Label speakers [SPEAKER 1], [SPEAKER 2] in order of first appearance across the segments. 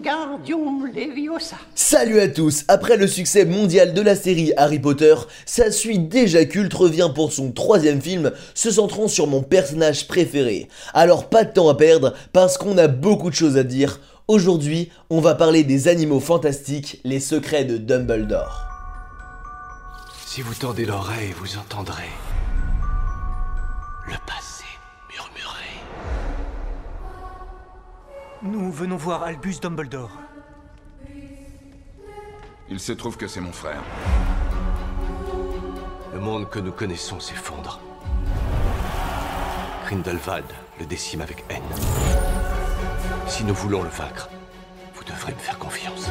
[SPEAKER 1] Wingardium Leviosa.
[SPEAKER 2] Salut à tous Après le succès mondial de la série Harry Potter, sa suite déjà culte revient pour son troisième film, se centrant sur mon personnage préféré. Alors pas de temps à perdre, parce qu'on a beaucoup de choses à dire. Aujourd'hui, on va parler des animaux fantastiques, les secrets de Dumbledore.
[SPEAKER 3] Si vous tendez l'oreille, vous entendrez
[SPEAKER 4] venons voir Albus Dumbledore.
[SPEAKER 5] Il se trouve que c'est mon frère.
[SPEAKER 3] Le monde que nous connaissons s'effondre. Grindelwald le décime avec haine. Si nous voulons le vaincre, vous devrez me faire confiance.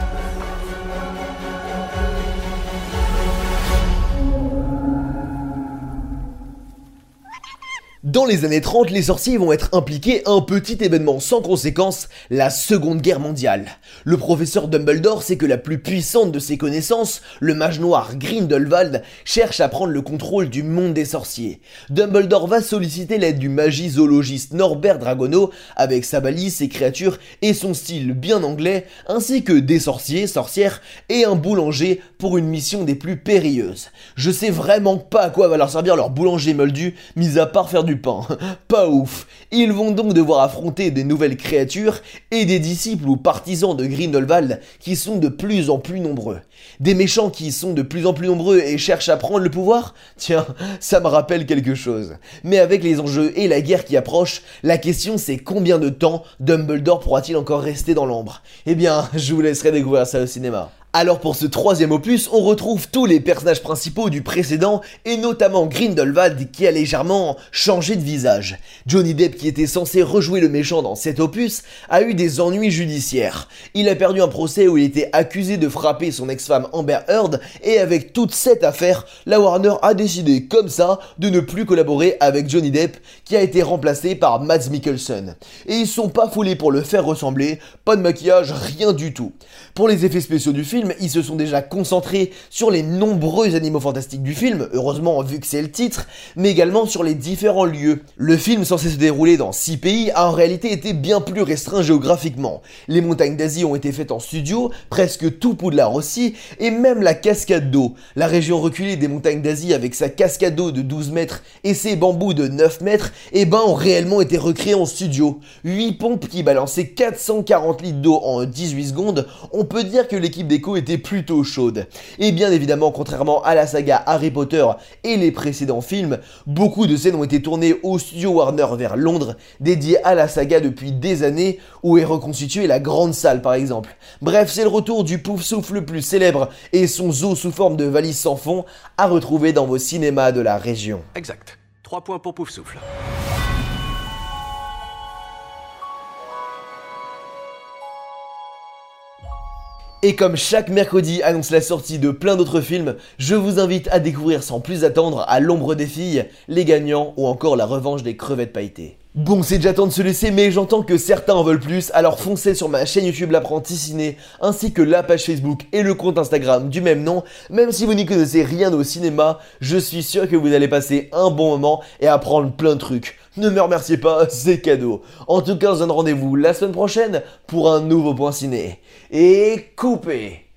[SPEAKER 2] Dans les années 30, les sorciers vont être impliqués à un petit événement sans conséquence, la Seconde Guerre mondiale. Le professeur Dumbledore sait que la plus puissante de ses connaissances, le mage noir Grindelwald, cherche à prendre le contrôle du monde des sorciers. Dumbledore va solliciter l'aide du magizoologiste Norbert Dragono avec sa balise, ses créatures et son style bien anglais, ainsi que des sorciers, sorcières et un boulanger pour une mission des plus périlleuses. Je sais vraiment pas à quoi va leur servir leur boulanger moldu, mis à part faire du Pas ouf. Ils vont donc devoir affronter des nouvelles créatures et des disciples ou partisans de Grindelwald qui sont de plus en plus nombreux. Des méchants qui sont de plus en plus nombreux et cherchent à prendre le pouvoir? Tiens, ça me rappelle quelque chose. Mais avec les enjeux et la guerre qui approche, la question c'est combien de temps Dumbledore pourra-t-il encore rester dans l'ombre? Eh bien, je vous laisserai découvrir ça au cinéma. Alors pour ce troisième opus, on retrouve tous les personnages principaux du précédent et notamment Grindelwald qui a légèrement changé de visage. Johnny Depp qui était censé rejouer le méchant dans cet opus a eu des ennuis judiciaires. Il a perdu un procès où il était accusé de frapper son ex-femme Amber Heard et avec toute cette affaire, la Warner a décidé comme ça de ne plus collaborer avec Johnny Depp qui a été remplacé par Mads Mikkelsen. Et ils sont pas foulés pour le faire ressembler, pas de maquillage, rien du tout. Pour les effets spéciaux du film, ils se sont déjà concentrés sur les nombreux animaux fantastiques du film, heureusement vu que c'est le titre, mais également sur les différents lieux. Le film censé se dérouler dans 6 pays a en réalité été bien plus restreint géographiquement. Les montagnes d'Asie ont été faites en studio, presque tout Poudlard aussi, et même la cascade d'eau. La région reculée des montagnes d'Asie avec sa cascade d'eau de 12 mètres et ses bambous de 9 mètres, eh ben ont réellement été recréés en studio. 8 pompes qui balançaient 440 litres d'eau en 18 secondes, on peut dire que l'équipe était plutôt chaude. Et bien évidemment, contrairement à la saga Harry Potter et les précédents films, beaucoup de scènes ont été tournées au studio Warner vers Londres, dédié à la saga depuis des années, où est reconstituée la grande salle par exemple. Bref, c'est le retour du pouf souffle le plus célèbre et son zoo sous forme de valise sans fond à retrouver dans vos cinémas de la région.
[SPEAKER 3] Exact. 3 points pour Pouf Souffle.
[SPEAKER 2] Et comme chaque mercredi annonce la sortie de plein d'autres films, je vous invite à découvrir sans plus attendre À l'ombre des filles, Les gagnants ou encore La revanche des crevettes pailletées. Bon, c'est déjà temps de se laisser, mais j'entends que certains en veulent plus, alors foncez sur ma chaîne YouTube L'apprenti ciné, ainsi que la page Facebook et le compte Instagram du même nom. Même si vous n'y connaissez rien au cinéma, je suis sûr que vous allez passer un bon moment et apprendre plein de trucs. Ne me remerciez pas, c'est cadeau. En tout cas, on se donne rendez-vous la semaine prochaine pour un nouveau point ciné. Et coupez